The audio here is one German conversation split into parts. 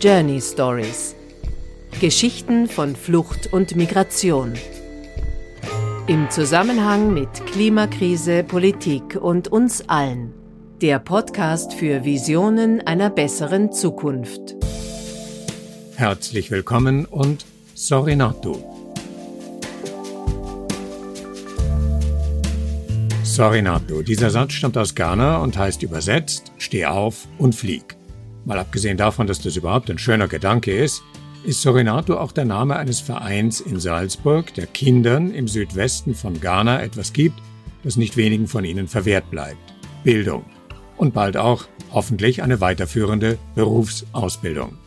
Journey Stories. Geschichten von Flucht und Migration. Im Zusammenhang mit Klimakrise, Politik und uns allen. Der Podcast für Visionen einer besseren Zukunft. Herzlich willkommen und Sorinato. Sorinato. Dieser Satz stammt aus Ghana und heißt übersetzt Steh auf und flieg. Mal abgesehen davon, dass das überhaupt ein schöner Gedanke ist, ist Sorinato auch der Name eines Vereins in Salzburg, der Kindern im Südwesten von Ghana etwas gibt, das nicht wenigen von ihnen verwehrt bleibt. Bildung. Und bald auch, hoffentlich, eine weiterführende Berufsausbildung.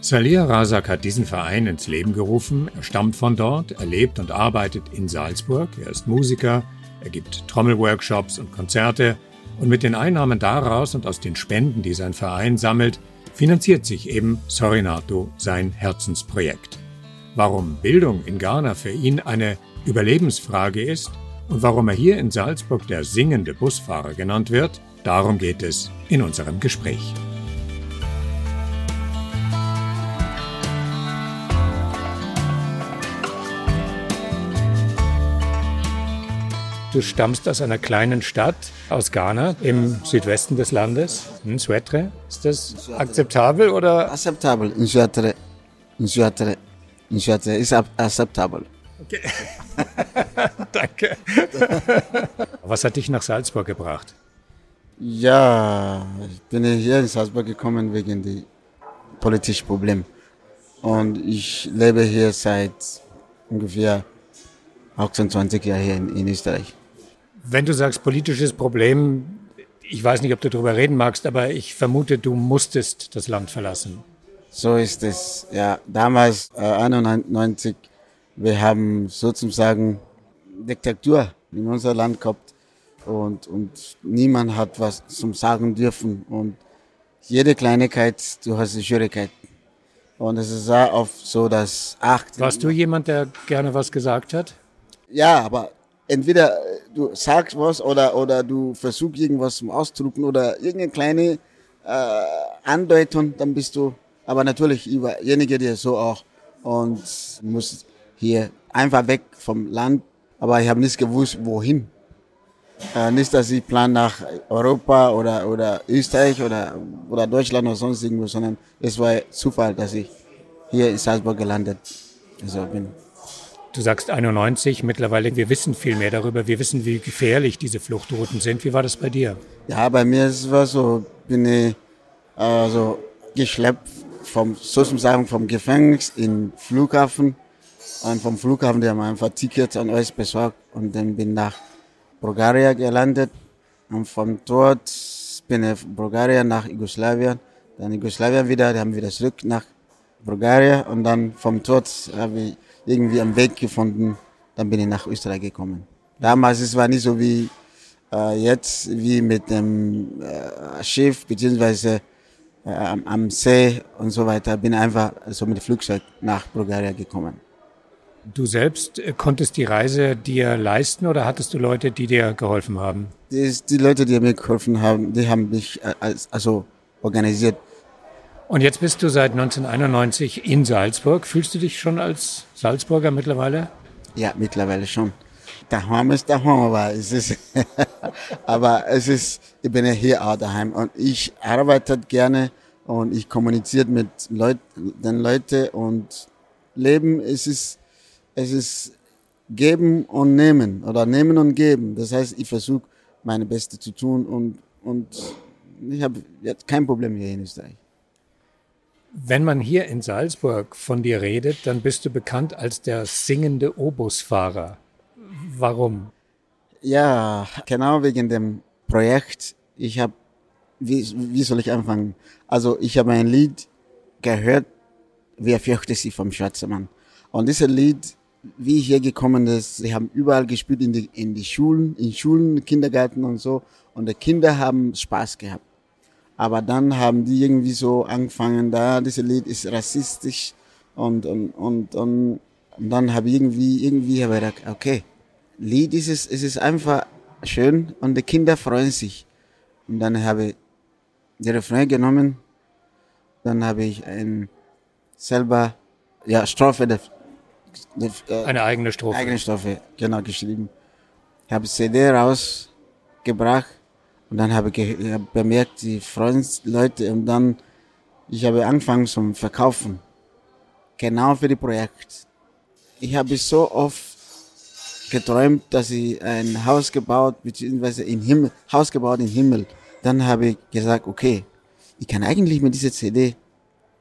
Salia Razak hat diesen Verein ins Leben gerufen. Er stammt von dort, er lebt und arbeitet in Salzburg. Er ist Musiker, er gibt Trommelworkshops und Konzerte und mit den Einnahmen daraus und aus den Spenden, die sein Verein sammelt, finanziert sich eben Sorinato sein Herzensprojekt. Warum Bildung in Ghana für ihn eine Überlebensfrage ist und warum er hier in Salzburg der singende Busfahrer genannt wird, darum geht es in unserem Gespräch. Du stammst aus einer kleinen Stadt aus Ghana im Südwesten des Landes, in Suetre. Ist das akzeptabel oder? Akzeptabel, in Suetre. In Suetre. In Suetre ist akzeptabel. Okay. Danke. Was hat dich nach Salzburg gebracht? Ja, ich bin hier in Salzburg gekommen wegen der politischen Probleme. Und ich lebe hier seit ungefähr 28 Jahren hier in, in Österreich. Wenn du sagst politisches Problem, ich weiß nicht, ob du darüber reden magst, aber ich vermute, du musstest das Land verlassen. So ist es. Ja, damals, äh, 91, wir haben sozusagen Diktatur in unser Land gehabt und, und niemand hat was zum Sagen dürfen und jede Kleinigkeit, du hast eine Schwierigkeit. Und es ist auch oft so, dass acht. Warst du jemand, der gerne was gesagt hat? Ja, aber entweder du sagst was oder, oder du versuchst irgendwas zum Ausdrucken oder irgendeine kleine äh, Andeutung, dann bist du, aber natürlich überjenige der so auch und muss hier einfach weg vom Land, aber ich habe nicht gewusst, wohin. Äh, nicht, dass ich plan nach Europa oder, oder Österreich oder, oder Deutschland oder sonst irgendwo, sondern es war Zufall, dass ich hier in Salzburg gelandet also bin. Du sagst 91, mittlerweile, wir wissen viel mehr darüber, wir wissen, wie gefährlich diese Fluchtrouten sind. Wie war das bei dir? Ja, bei mir war es so, bin ich also geschleppt vom, sozusagen vom Gefängnis in Flughafen. Und vom Flughafen, die haben einfach Tickets an euch besorgt und dann bin nach Bulgarien gelandet. Und von dort bin ich Bulgarien nach Jugoslawien, dann Jugoslawien wieder, haben wieder zurück nach Bulgarien und dann vom dort habe ich irgendwie einen Weg gefunden, dann bin ich nach Österreich gekommen. Damals es war nicht so wie äh, jetzt, wie mit dem äh, Schiff beziehungsweise äh, am, am, See und so weiter. Bin einfach so mit dem Flugzeug nach Bulgarien gekommen. Du selbst äh, konntest die Reise dir leisten oder hattest du Leute, die dir geholfen haben? Die, die Leute, die mir geholfen haben, die haben mich äh, als, also organisiert. Und jetzt bist du seit 1991 in Salzburg. Fühlst du dich schon als Salzburger mittlerweile? Ja, mittlerweile schon. Daheim ist daheim, aber es ist, aber es ist, ich bin ja hier auch daheim und ich arbeite gerne und ich kommuniziere mit Leut, den Leuten und Leben, es ist, es ist geben und nehmen oder nehmen und geben. Das heißt, ich versuche meine Beste zu tun und, und ich habe jetzt kein Problem hier in Österreich. Wenn man hier in Salzburg von dir redet, dann bist du bekannt als der singende Obusfahrer. Warum? Ja, genau wegen dem Projekt. Ich habe, wie, wie soll ich anfangen? Also ich habe ein Lied gehört, Wer fürchtet sich vom schwarzen Mann? Und dieses Lied, wie hier gekommen ist, sie haben überall gespielt in die, in die Schulen, in Schulen, Kindergarten und so. Und die Kinder haben Spaß gehabt. Aber dann haben die irgendwie so angefangen, da, dieses Lied ist rassistisch und, und, und, und, und dann habe ich irgendwie, irgendwie habe ich gedacht, okay, Lied ist es, es ist einfach schön und die Kinder freuen sich. Und dann habe ich die Refrain genommen Dann habe ich ein selber, ja, Strophe, der, der, äh, eine eigene Strophe. Eigene Strophe, genau, geschrieben. Ich habe CD rausgebracht und dann habe ich bemerkt, die freuen und dann, ich habe angefangen zum Verkaufen. Genau für die Projekt. Ich habe so oft geträumt, dass ich ein Haus gebaut, beziehungsweise im Himmel, Haus gebaut im Himmel. Dann habe ich gesagt, okay, ich kann eigentlich mit dieser CD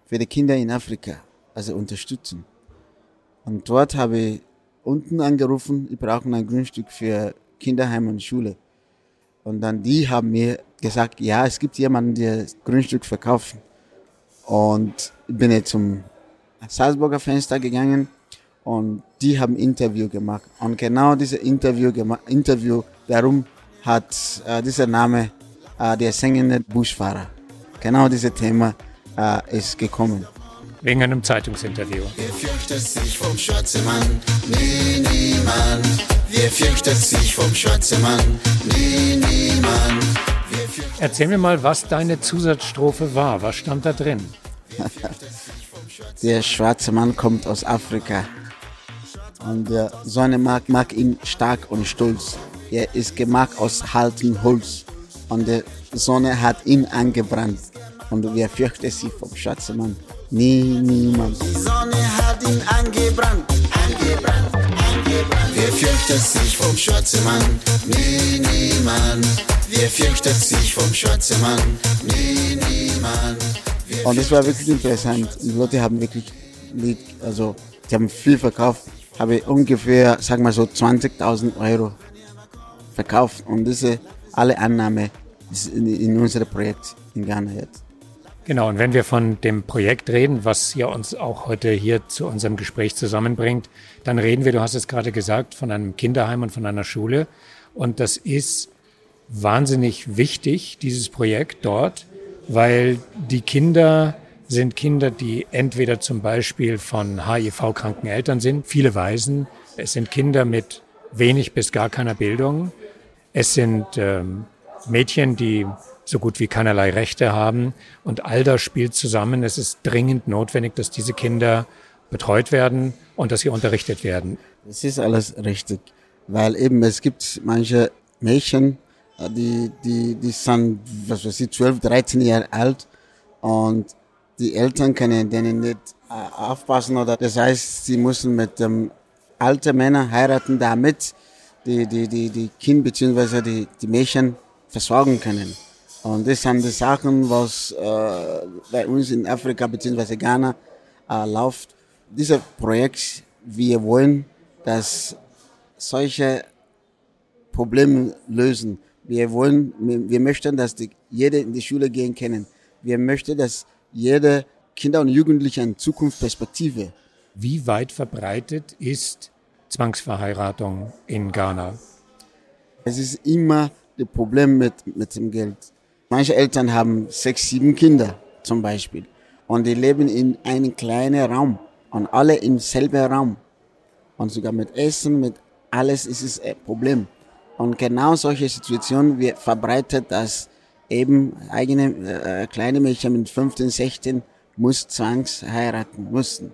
für die Kinder in Afrika, also unterstützen. Und dort habe ich unten angerufen, ich brauche ein Grundstück für Kinderheim und Schule. Und dann die haben mir gesagt, ja, es gibt jemanden, der das Grundstück verkauft. Und ich bin jetzt zum Salzburger Fenster gegangen und die haben Interview gemacht. Und genau dieses Interview, Interview darum hat äh, dieser Name äh, der singende Buschfahrer. Genau dieses Thema äh, ist gekommen. Wegen einem Zeitungsinterview. Wer fürchtet sich vom schwarzen Mann? Nee, niemand. Wer fürchtet sich vom schwarzen Mann? Nee, niemand. Erzähl mir mal, was deine Zusatzstrophe war. Was stand da drin? der schwarze Mann kommt aus Afrika. Und der Sonne mag, mag ihn stark und stolz. Er ist gemacht aus hartem Holz. Und die Sonne hat ihn angebrannt. Und wer fürchtet sich vom schwarzen Mann? Nie, niemand. Die Sonne hat ihn angebrannt, angebrannt, angebrannt. Wer fürchtet sich vom schwarzen Mann? Nie, niemand. Wer fürchtet sich vom schwarzen Mann? Nie, niemand. Und es war wirklich interessant. Die Leute haben wirklich, also, die haben viel verkauft habe ungefähr, sag mal so 20.000 Euro verkauft und diese alle Annahme ist in, in unserem Projekt in Ghana jetzt. Genau, und wenn wir von dem Projekt reden, was ja uns auch heute hier zu unserem Gespräch zusammenbringt, dann reden wir, du hast es gerade gesagt, von einem Kinderheim und von einer Schule. Und das ist wahnsinnig wichtig, dieses Projekt dort, weil die Kinder sind Kinder, die entweder zum Beispiel von HIV-kranken Eltern sind, viele Waisen. Es sind Kinder mit wenig bis gar keiner Bildung. Es sind ähm, Mädchen, die so gut wie keinerlei Rechte haben. Und all das spielt zusammen. Es ist dringend notwendig, dass diese Kinder betreut werden und dass sie unterrichtet werden. Es ist alles richtig, weil eben es gibt manche Mädchen, äh, die, die, die sind, was weiß ich, 12, 13 Jahre alt und die Eltern können denen nicht äh, aufpassen oder das heißt, sie müssen mit dem alten Männer heiraten, damit die, die, die, die Kind bzw. Die, die Mädchen versorgen können. Und das sind die Sachen, was äh, bei uns in Afrika bzw. Ghana äh, läuft. Dieses Projekt, wir wollen, dass solche Probleme lösen. Wir wollen, wir möchten, dass die, jeder in die Schule gehen können. Wir möchten, dass jede Kinder und Jugendliche eine Zukunftsperspektive. Wie weit verbreitet ist Zwangsverheiratung in Ghana? Es ist immer das Problem mit, mit dem Geld. Manche Eltern haben sechs, sieben Kinder zum Beispiel und die leben in einem kleinen Raum und alle im selben Raum. Und sogar mit Essen, mit alles ist es ein Problem. Und genau solche Situationen wird verbreitet, dass eben eigene äh, kleine Mädchen mit 15, 16 muss zwangs heiraten mussten,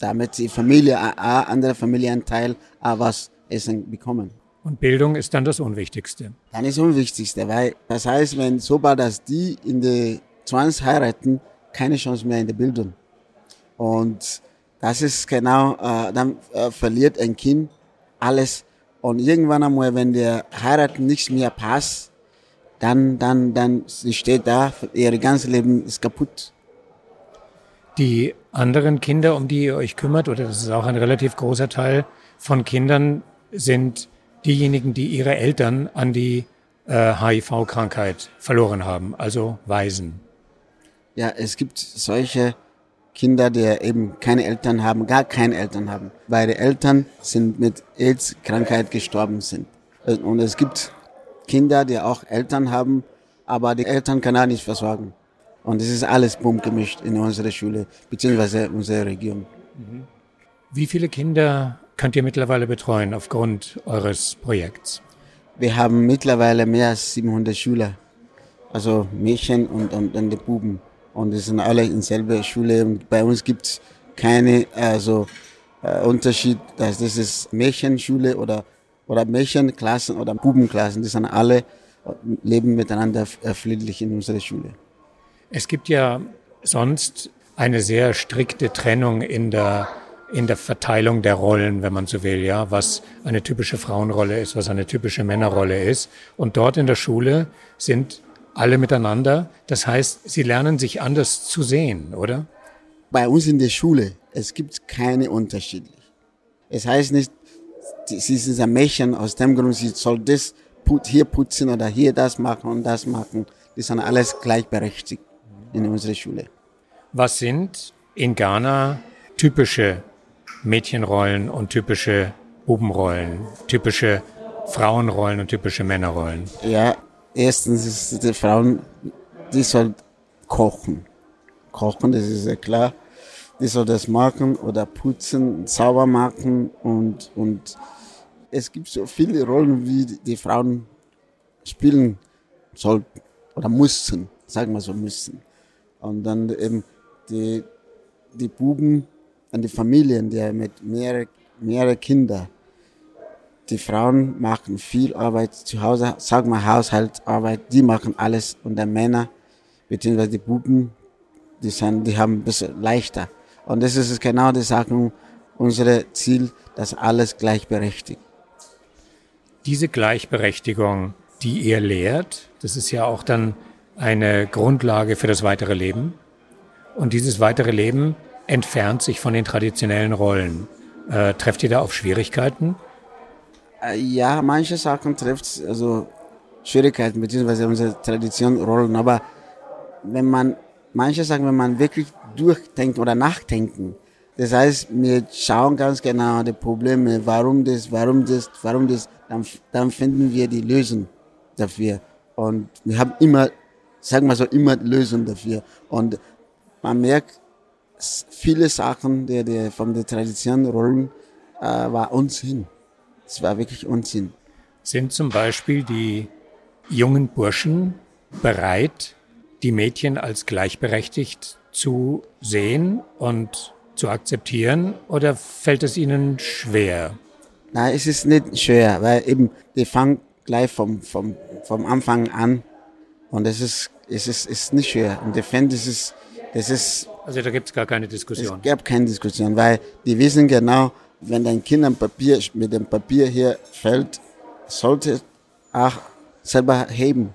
damit die Familie, a, andere Familienteil a, was Essen bekommen. Und Bildung ist dann das Unwichtigste. Dann ist das Unwichtigste, weil das heißt, wenn sobald dass die in der Zwangs heiraten, keine Chance mehr in der Bildung. Und das ist genau, äh, dann äh, verliert ein Kind alles. Und irgendwann einmal, wenn der Heiraten nichts mehr passt, dann, dann, dann, sie steht da, ihr ganzes Leben ist kaputt. Die anderen Kinder, um die ihr euch kümmert, oder das ist auch ein relativ großer Teil von Kindern, sind diejenigen, die ihre Eltern an die äh, HIV-Krankheit verloren haben, also Waisen. Ja, es gibt solche Kinder, die eben keine Eltern haben, gar keine Eltern haben, weil die Eltern sind mit AIDS-Krankheit gestorben sind. Und es gibt Kinder, die auch Eltern haben, aber die Eltern können auch nicht versorgen. Und es ist alles bunt gemischt in unserer Schule, beziehungsweise in unserer Region. Mhm. Wie viele Kinder könnt ihr mittlerweile betreuen aufgrund eures Projekts? Wir haben mittlerweile mehr als 700 Schüler, also Mädchen und, und, und die Buben. und die sind alle in selber Schule. Und bei uns gibt es keine also, äh, Unterschied, dass das ist Mädchenschule oder, oder Mädchenklassen oder Bubenklassen. Die sind alle leben miteinander äh, friedlich in unserer Schule. Es gibt ja sonst eine sehr strikte Trennung in der in der Verteilung der Rollen, wenn man so will, ja, was eine typische Frauenrolle ist, was eine typische Männerrolle ist. Und dort in der Schule sind alle miteinander. Das heißt, sie lernen sich anders zu sehen, oder? Bei uns in der Schule, es gibt keine Unterschiede. Es heißt nicht, sie ist ein Mädchen aus dem Grund, sie soll das hier putzen oder hier das machen und das machen. Die sind alles gleichberechtigt in unserer Schule. Was sind in Ghana typische Mädchenrollen und typische Bubenrollen, typische Frauenrollen und typische Männerrollen? Ja, erstens ist die Frauen, die soll kochen. Kochen, das ist ja klar. Die soll das machen oder putzen, sauber machen und, und es gibt so viele Rollen, wie die Frauen spielen sollten oder mussten, sagen wir so müssen. Und dann eben die, die Buben an die Familien, die mit mehrere, mehrere Kinder. Die Frauen machen viel Arbeit zu Hause, sagen wir Haushaltsarbeit, die machen alles und die Männer, beziehungsweise die Buben, die, sind, die haben ein bisschen leichter. Und das ist genau die Sache, unser Ziel, dass alles gleichberechtigt. Diese Gleichberechtigung, die ihr lehrt, das ist ja auch dann eine Grundlage für das weitere Leben. Und dieses weitere Leben entfernt sich von den traditionellen Rollen. Äh, trefft ihr da auf Schwierigkeiten? Äh, ja, manche Sachen trifft also Schwierigkeiten beziehungsweise unsere Tradition Rollen. Aber wenn man manche Sachen, wenn man wirklich durchdenkt oder nachdenken, das heißt, wir schauen ganz genau die Probleme, warum das, warum das, warum das, dann, dann finden wir die Lösung dafür. Und wir haben immer, sagen wir so, immer Lösung dafür. Und man merkt, viele Sachen, die, die von der Tradition rollen, äh, war Unsinn. Es war wirklich Unsinn. Sind zum Beispiel die jungen Burschen bereit, die Mädchen als gleichberechtigt zu sehen und zu akzeptieren oder fällt es ihnen schwer? Nein, es ist nicht schwer, weil eben die fangen gleich vom, vom, vom Anfang an und es ist, es ist, ist nicht schwer. Und ich finde, das ist, das ist also da gibt es gar keine Diskussion. Es gab keine Diskussion, weil die wissen genau, wenn dein Kind am Papier, mit dem Papier hier fällt, sollte auch selber heben.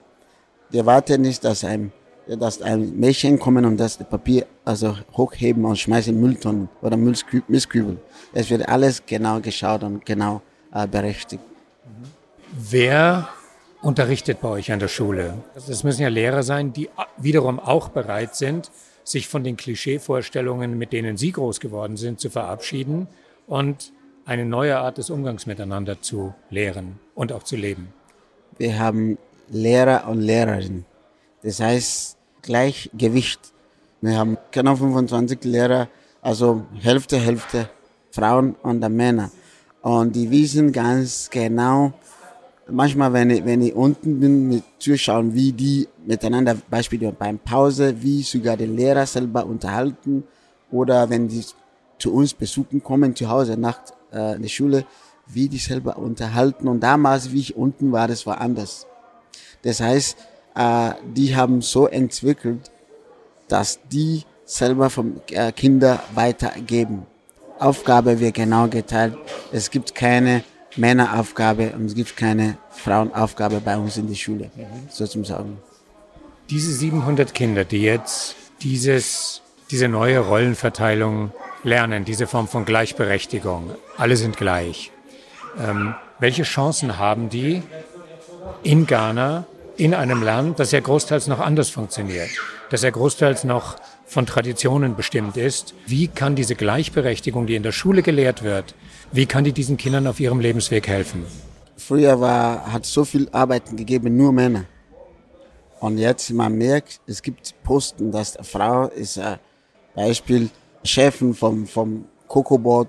Der wartet nicht, dass ein, dass ein Mädchen kommen und das Papier also hochheben und schmeißen in Mülltonnen oder Mistkübel. Es wird alles genau geschaut und genau äh, berechtigt. Wer unterrichtet bei euch an der Schule? Das müssen ja Lehrer sein, die wiederum auch bereit sind, sich von den Klischeevorstellungen, mit denen Sie groß geworden sind, zu verabschieden und eine neue Art des Umgangs miteinander zu lehren und auch zu leben. Wir haben Lehrer und Lehrerinnen. Das heißt Gleichgewicht. Wir haben genau 25 Lehrer, also Hälfte, Hälfte Frauen und Männer. Und die wissen ganz genau, manchmal, wenn ich, wenn ich unten bin, zuschauen, wie die miteinander, beispielsweise beim Pause, wie sogar die Lehrer selber unterhalten oder wenn die zu uns besuchen kommen, zu Hause nach äh, der Schule, wie die selber unterhalten. Und damals, wie ich unten war, das war anders. Das heißt, äh, die haben so entwickelt, dass die selber vom äh, Kinder weitergeben. Aufgabe wird genau geteilt. Es gibt keine Männeraufgabe und es gibt keine Frauenaufgabe bei uns in der Schule, sozusagen. Diese 700 Kinder, die jetzt dieses, diese neue Rollenverteilung lernen, diese Form von Gleichberechtigung, alle sind gleich. Ähm, welche Chancen haben die in Ghana, in einem Land, das ja großteils noch anders funktioniert, das ja großteils noch von Traditionen bestimmt ist? Wie kann diese Gleichberechtigung, die in der Schule gelehrt wird, wie kann die diesen Kindern auf ihrem Lebensweg helfen? Früher war, hat so viel Arbeiten gegeben, nur Männer. Und jetzt man merkt, es gibt Posten, dass eine Frau ist ein Beispiel Chefin vom, vom Cocoboard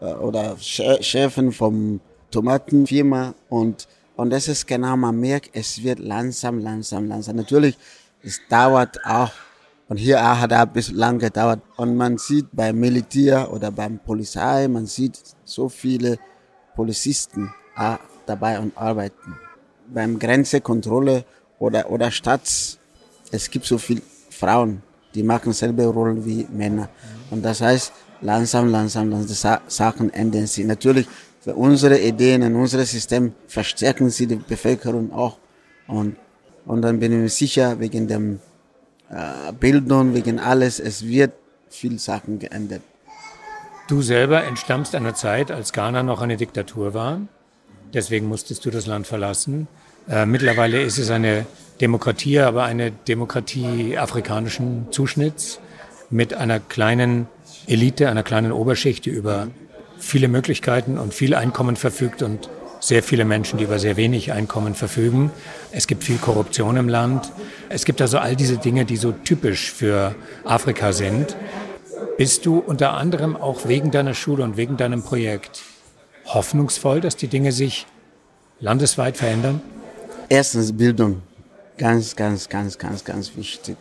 äh, oder Chefin vom Tomatenfirma und, und das ist genau, man merkt, es wird langsam, langsam, langsam. Natürlich, es dauert auch Und hier auch hat er lang gedauert. Und man sieht beim Militär oder beim Polizei, man sieht so viele Polizisten auch dabei und arbeiten. Beim Grenzekontrolle oder, oder Stadt, es gibt so viele Frauen, die machen selbe Rollen wie Männer. Und das heißt, langsam, langsam, langsam Sachen ändern sich. Natürlich, für unsere Ideen und unser System verstärken sie die Bevölkerung auch. Und, und dann bin ich mir sicher, wegen dem äh, Bildung, wegen alles, es wird viel Sachen geändert. Du selber entstammst einer Zeit, als Ghana noch eine Diktatur war. Deswegen musstest du das Land verlassen. Äh, mittlerweile ist es eine Demokratie, aber eine Demokratie afrikanischen Zuschnitts mit einer kleinen Elite, einer kleinen Oberschicht, die über viele Möglichkeiten und viel Einkommen verfügt und sehr viele Menschen, die über sehr wenig Einkommen verfügen. Es gibt viel Korruption im Land. Es gibt also all diese Dinge, die so typisch für Afrika sind. Bist du unter anderem auch wegen deiner Schule und wegen deinem Projekt hoffnungsvoll, dass die Dinge sich landesweit verändern? Erstens Bildung. Ganz, ganz, ganz, ganz, ganz wichtig.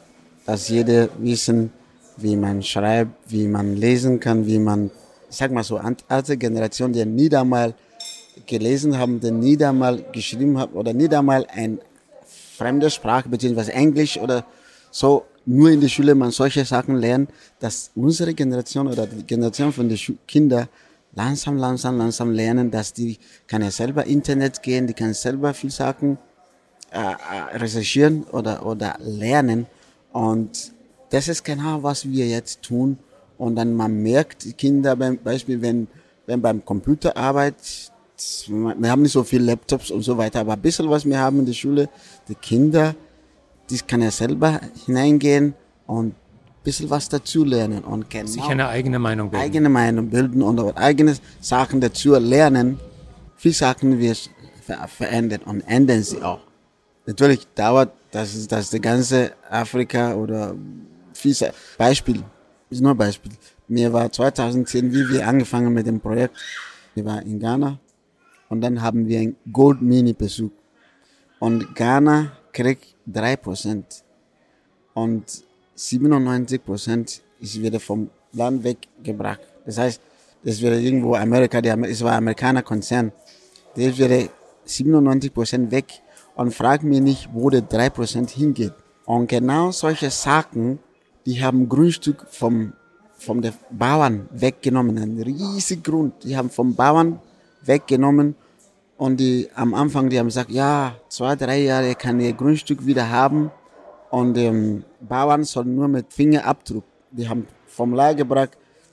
Dass jeder wissen, wie man schreibt, wie man lesen kann, wie man, ich sag mal so, alte Generation, die nie einmal gelesen haben, die nie einmal geschrieben haben oder nie einmal ein fremde Sprache, beziehungsweise Englisch oder so, nur in der Schule man solche Sachen lernt, dass unsere Generation oder die Generation von den Kindern langsam, langsam, langsam lernen, dass die kann ja selber Internet gehen, die kann selber viel Sachen äh, äh recherchieren oder, oder lernen und das ist genau, was wir jetzt tun. Und dann man merkt, die Kinder beim Beispiel, wenn, wenn beim Computerarbeit, wir haben nicht so viele Laptops und so weiter, aber ein bisschen was wir haben in der Schule, die Kinder, die kann ja selber hineingehen und ein bisschen was dazu lernen und genau sich eine eigene Meinung bilden. Eigene Meinung bilden und eigene Sachen dazu lernen. Viele Sachen wird verändert und ändern sie auch. Natürlich dauert das, das die ganze Afrika oder fiese Beispiel, ist nur ein Beispiel. Mir war 2010, wie wir angefangen mit dem Projekt, wir waren in Ghana und dann haben wir ein Gold Mini besucht. Und Ghana kriegt 3% und 97% ist wieder vom Land weggebracht. Das heißt, das wäre irgendwo Amerika, es war ein Amerikaner Konzern. Der wäre 97% weg und frag mir nicht, wo der 3% hingeht. Und genau solche Sachen die haben Grundstück vom, vom der Bauern weggenommen, ein riesiger Grund. Die haben vom Bauern weggenommen und die am Anfang, die haben gesagt, ja, zwei, drei Jahre kann ihr Grundstück wieder haben und ähm, Bauern sollen nur mit Fingerabdruck. Die haben vom Lager gebracht,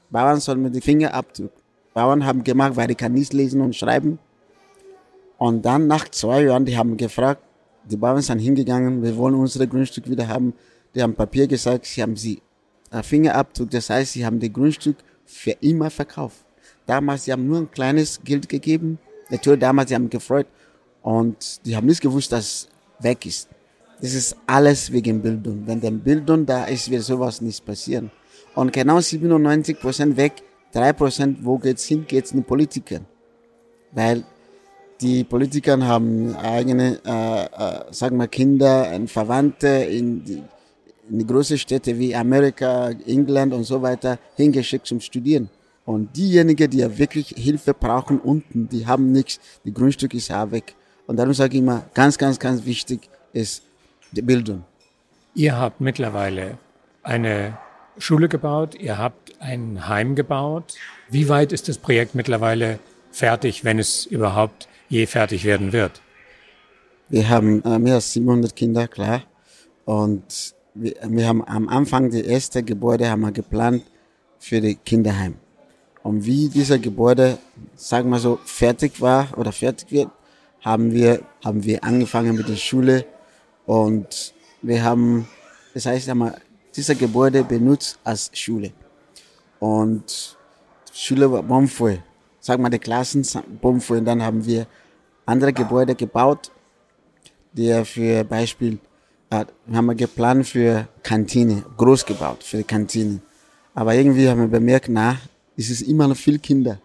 Bauern sollen mit dem Fingerabdruck. Bauern haben gemacht, weil die kann nicht lesen und schreiben. Und dann nach zwei Jahren, die haben gefragt, die Bauern sind hingegangen, wir wollen unsere Grundstück wieder haben. Die haben Papier gesagt, sie haben sie Fingerabdruck, das heißt, sie haben das Grundstück für immer verkauft. Damals, sie haben nur ein kleines Geld gegeben. Natürlich, damals, sie haben gefreut und die haben nicht gewusst, dass es weg ist. Das ist alles wegen Bildung. Wenn der Bildung da ist, wird sowas nicht passieren. Und genau 97 Prozent weg, 3 Prozent, wo geht's hin? Geht's den Politikern. Weil die Politiker haben eigene, äh, äh, sagen wir, Kinder, Verwandte in die, in die großen Städte wie Amerika, England und so weiter hingeschickt zum Studieren. Und diejenigen, die ja wirklich Hilfe brauchen unten, die haben nichts, die Grundstück ist ja weg. Und darum sage ich immer, ganz, ganz, ganz wichtig ist die Bildung. Ihr habt mittlerweile eine Schule gebaut, ihr habt ein Heim gebaut. Wie weit ist das Projekt mittlerweile fertig, wenn es überhaupt je fertig werden wird? Wir haben äh, mehr als 700 Kinder, klar. Und wir, wir haben am Anfang die erste Gebäude haben wir geplant für die Kinderheim. Und wie dieser Gebäude, sagen wir so, fertig war oder fertig wird, haben wir, haben wir angefangen mit der Schule und wir haben, das heißt, wir dieser Gebäude benutzt als Schule. Und Schule war bombvoll. Sag mal, die Klassen bombvoll. Und dann haben wir andere Gebäude gebaut, die für Beispiel wir haben geplant für Kantine, groß gebaut für die Kantine. Aber irgendwie haben wir bemerkt, na, es ist immer noch viel Kinder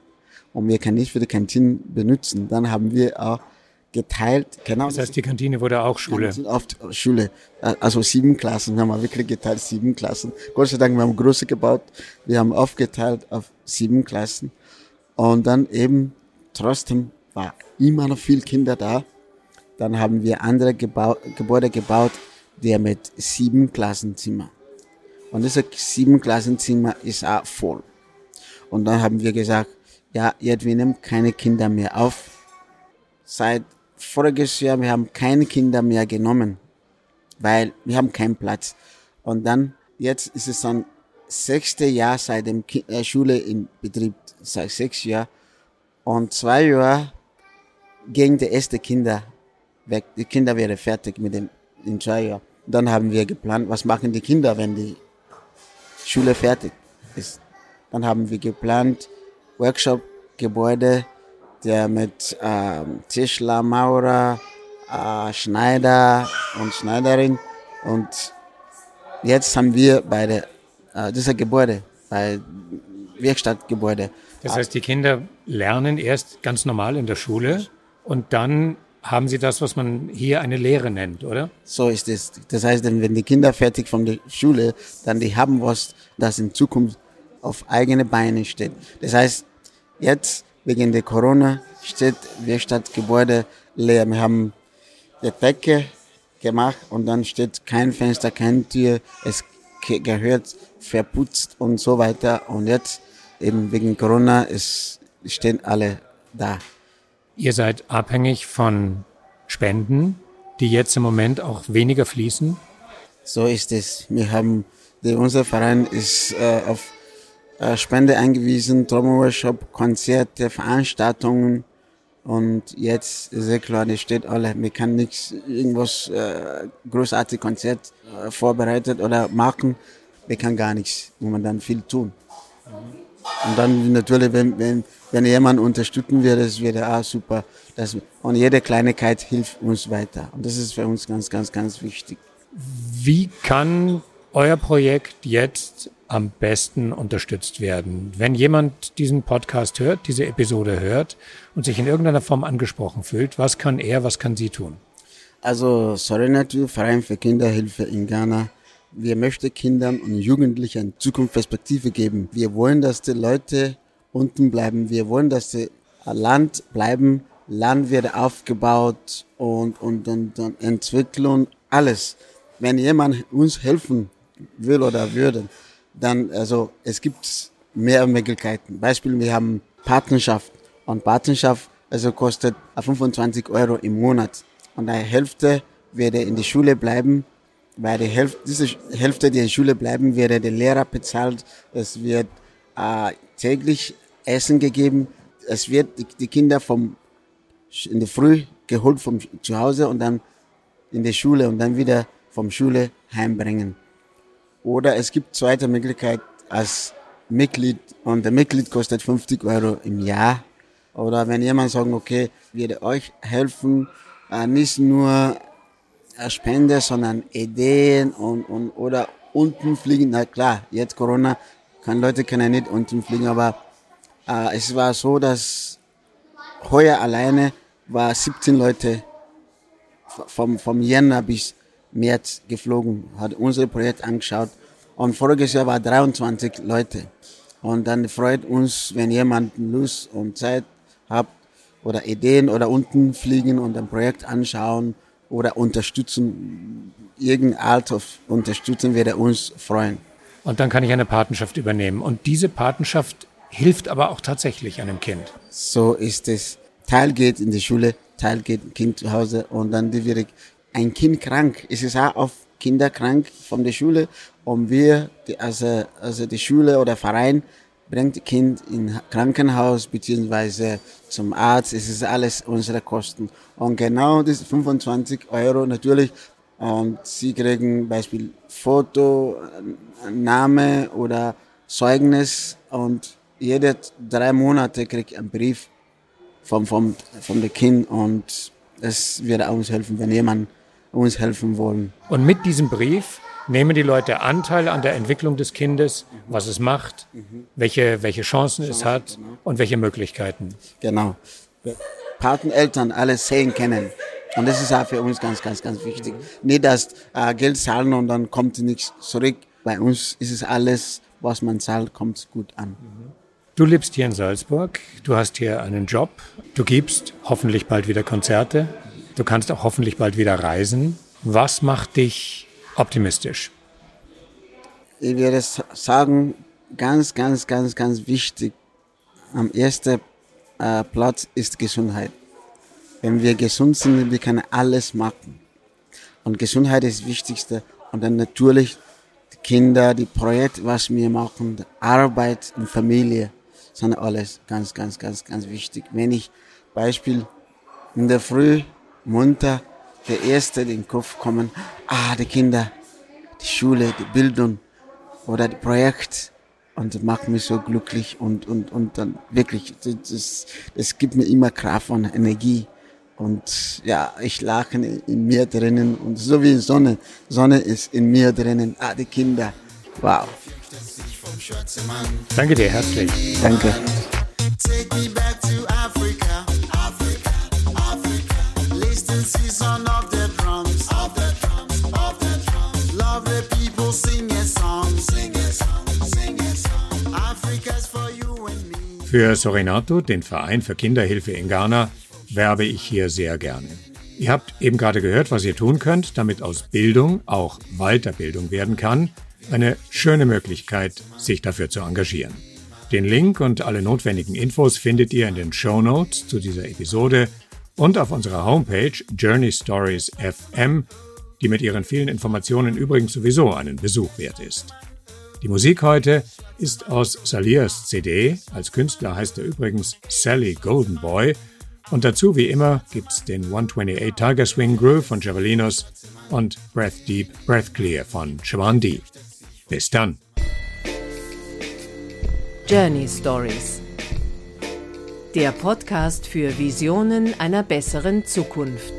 und wir können nicht für die Kantine benutzen. Dann haben wir auch geteilt. Genau. Das heißt, die Kantine wurde auch Schule. Oft Schule. Also sieben Klassen haben wir wirklich geteilt, sieben Klassen. Gott sei Dank, wir haben große gebaut. Wir haben aufgeteilt auf sieben Klassen. Und dann eben trotzdem war immer noch viel Kinder da. Dann haben wir andere Gebau Gebäude gebaut, die mit sieben Klassenzimmer. Und diese sieben Klassenzimmer ist auch voll. Und dann haben wir gesagt, ja, jetzt wir nehmen keine Kinder mehr auf. Seit voriges Jahr, wir haben keine Kinder mehr genommen, weil wir haben keinen Platz. Und dann, jetzt ist es dann sechste Jahr seit dem Ki äh, Schule in Betrieb, seit sechs Jahren. Und zwei Jahre gingen die ersten Kinder weg. Die Kinder wären fertig mit dem in zwei Jahren. Dann haben wir geplant, was machen die Kinder, wenn die Schule fertig ist. Dann haben wir geplant, Workshop, Gebäude, der mit ähm, Tischler, Maurer, äh, Schneider und Schneiderin. Und jetzt haben wir bei der, äh, dieser Gebäude, bei Werkstattgebäude. Das heißt, die Kinder lernen erst ganz normal in der Schule und dann haben sie das, was man hier eine Lehre nennt, oder? So ist es. Das heißt, wenn die Kinder fertig von der Schule, dann die haben was, das in Zukunft auf eigene Beine steht. Das heißt, jetzt wegen der Corona steht Werkstattgebäude leer. Wir haben die Decke gemacht und dann steht kein Fenster, keine Tür. Es gehört verputzt und so weiter. Und jetzt eben wegen Corona ist, stehen alle da. Ihr seid abhängig von Spenden, die jetzt im Moment auch weniger fließen? So ist es. Wir haben, unser Verein ist äh, auf Spende eingewiesen, Trommelworkshop, Konzerte, Veranstaltungen. Und jetzt ist ja klar, die steht alle. Wir können nichts, irgendwas äh, großartig Konzert äh, vorbereitet oder machen. Wir können gar nichts, wo man dann viel tun. Und dann natürlich, wenn, wenn, wenn jemand unterstützen würde, das wäre auch super. Das, und jede Kleinigkeit hilft uns weiter. Und das ist für uns ganz, ganz, ganz wichtig. Wie kann euer Projekt jetzt am besten unterstützt werden? Wenn jemand diesen Podcast hört, diese Episode hört und sich in irgendeiner Form angesprochen fühlt, was kann er, was kann sie tun? Also Serenity, Verein für Kinderhilfe in Ghana, wir möchten Kindern und Jugendlichen Zukunftsperspektive geben. Wir wollen, dass die Leute unten bleiben. Wir wollen, dass die Land bleiben. Land wird aufgebaut und, und, und, und Entwicklung, alles. Wenn jemand uns helfen will oder würde, dann, also, es gibt mehr Möglichkeiten. Beispiel, wir haben Partnerschaft. Und Partnerschaft, also kostet 25 Euro im Monat. Und die Hälfte werde in die Schule bleiben bei der Hälfte, diese Hälfte, die in Schule bleiben, werde der Lehrer bezahlt. Es wird äh, täglich Essen gegeben. Es wird die, die Kinder vom, in der Früh geholt vom zu Hause und dann in die Schule und dann wieder vom Schule heimbringen. Oder es gibt zweite Möglichkeit als Mitglied und der Mitglied kostet 50 Euro im Jahr. Oder wenn jemand sagt, okay, werde euch helfen, äh, nicht nur Spende, sondern Ideen und, und oder unten fliegen. Na klar, jetzt Corona, kann Leute können nicht unten fliegen, aber äh, es war so, dass heuer alleine war 17 Leute vom, vom Jänner bis März geflogen, hat unser Projekt angeschaut und voriges Jahr war 23 Leute. Und dann freut uns, wenn jemand Lust und Zeit hat oder Ideen oder unten fliegen und ein Projekt anschauen oder unterstützen, irgendeine Art of unterstützen, würde uns freuen. Und dann kann ich eine Patenschaft übernehmen. Und diese Patenschaft hilft aber auch tatsächlich einem Kind. So ist es. Teil geht in die Schule, Teil geht Kind zu Hause und dann wird ein Kind krank. Es ist auch oft Kinder krank von der Schule und wir, die, also, also die Schule oder Verein, bringt Kind in Krankenhaus beziehungsweise zum Arzt. Es ist alles unsere Kosten. Und genau diese 25 Euro natürlich. Und sie kriegen Beispiel Foto, Name oder Zeugnis und jede drei Monate kriegt ein Brief vom, vom, vom Kind und es wird uns helfen, wenn jemand uns helfen wollen. Und mit diesem Brief nehmen die Leute Anteil an der Entwicklung des Kindes, was es macht, welche, welche Chancen es hat und welche Möglichkeiten. Genau. Pateneltern alles sehen können. Und das ist auch für uns ganz, ganz, ganz wichtig. Nicht, dass äh, Geld zahlen und dann kommt nichts zurück. Bei uns ist es alles, was man zahlt, kommt gut an. Du lebst hier in Salzburg, du hast hier einen Job, du gibst hoffentlich bald wieder Konzerte, du kannst auch hoffentlich bald wieder reisen. Was macht dich optimistisch? Ich würde sagen, ganz, ganz, ganz, ganz wichtig. Am ersten äh, Platz ist Gesundheit. Wenn wir gesund sind, wir können alles machen. Und Gesundheit ist das Wichtigste. Und dann natürlich die Kinder, die Projekte, was wir machen, die Arbeit und Familie, sind alles ganz, ganz, ganz, ganz wichtig. Wenn ich Beispiel in der Früh munter der Erste in den Kopf kommen, ah, die Kinder, die Schule, die Bildung oder die Projekt und das macht mich so glücklich und, und, und dann wirklich, das, das gibt mir immer Kraft und Energie. Und ja, ich lache in mir drinnen und so wie Sonne, Sonne ist in mir drinnen. Ah, die Kinder. Wow. Danke dir herzlich. Danke. Für Sorinato, den Verein für Kinderhilfe in Ghana, werbe ich hier sehr gerne. Ihr habt eben gerade gehört, was ihr tun könnt, damit aus Bildung auch Weiterbildung werden kann. Eine schöne Möglichkeit, sich dafür zu engagieren. Den Link und alle notwendigen Infos findet ihr in den Show Notes zu dieser Episode und auf unserer Homepage Journey Stories FM, die mit ihren vielen Informationen übrigens sowieso einen Besuch wert ist. Die Musik heute ist aus Saliers CD. Als Künstler heißt er übrigens Sally Golden Boy. Und dazu, wie immer, gibt's den 128 Tiger Swing Groove von Javelinos und Breath Deep, Breath Clear von Shawandi. Bis dann. Journey Stories. Der Podcast für Visionen einer besseren Zukunft.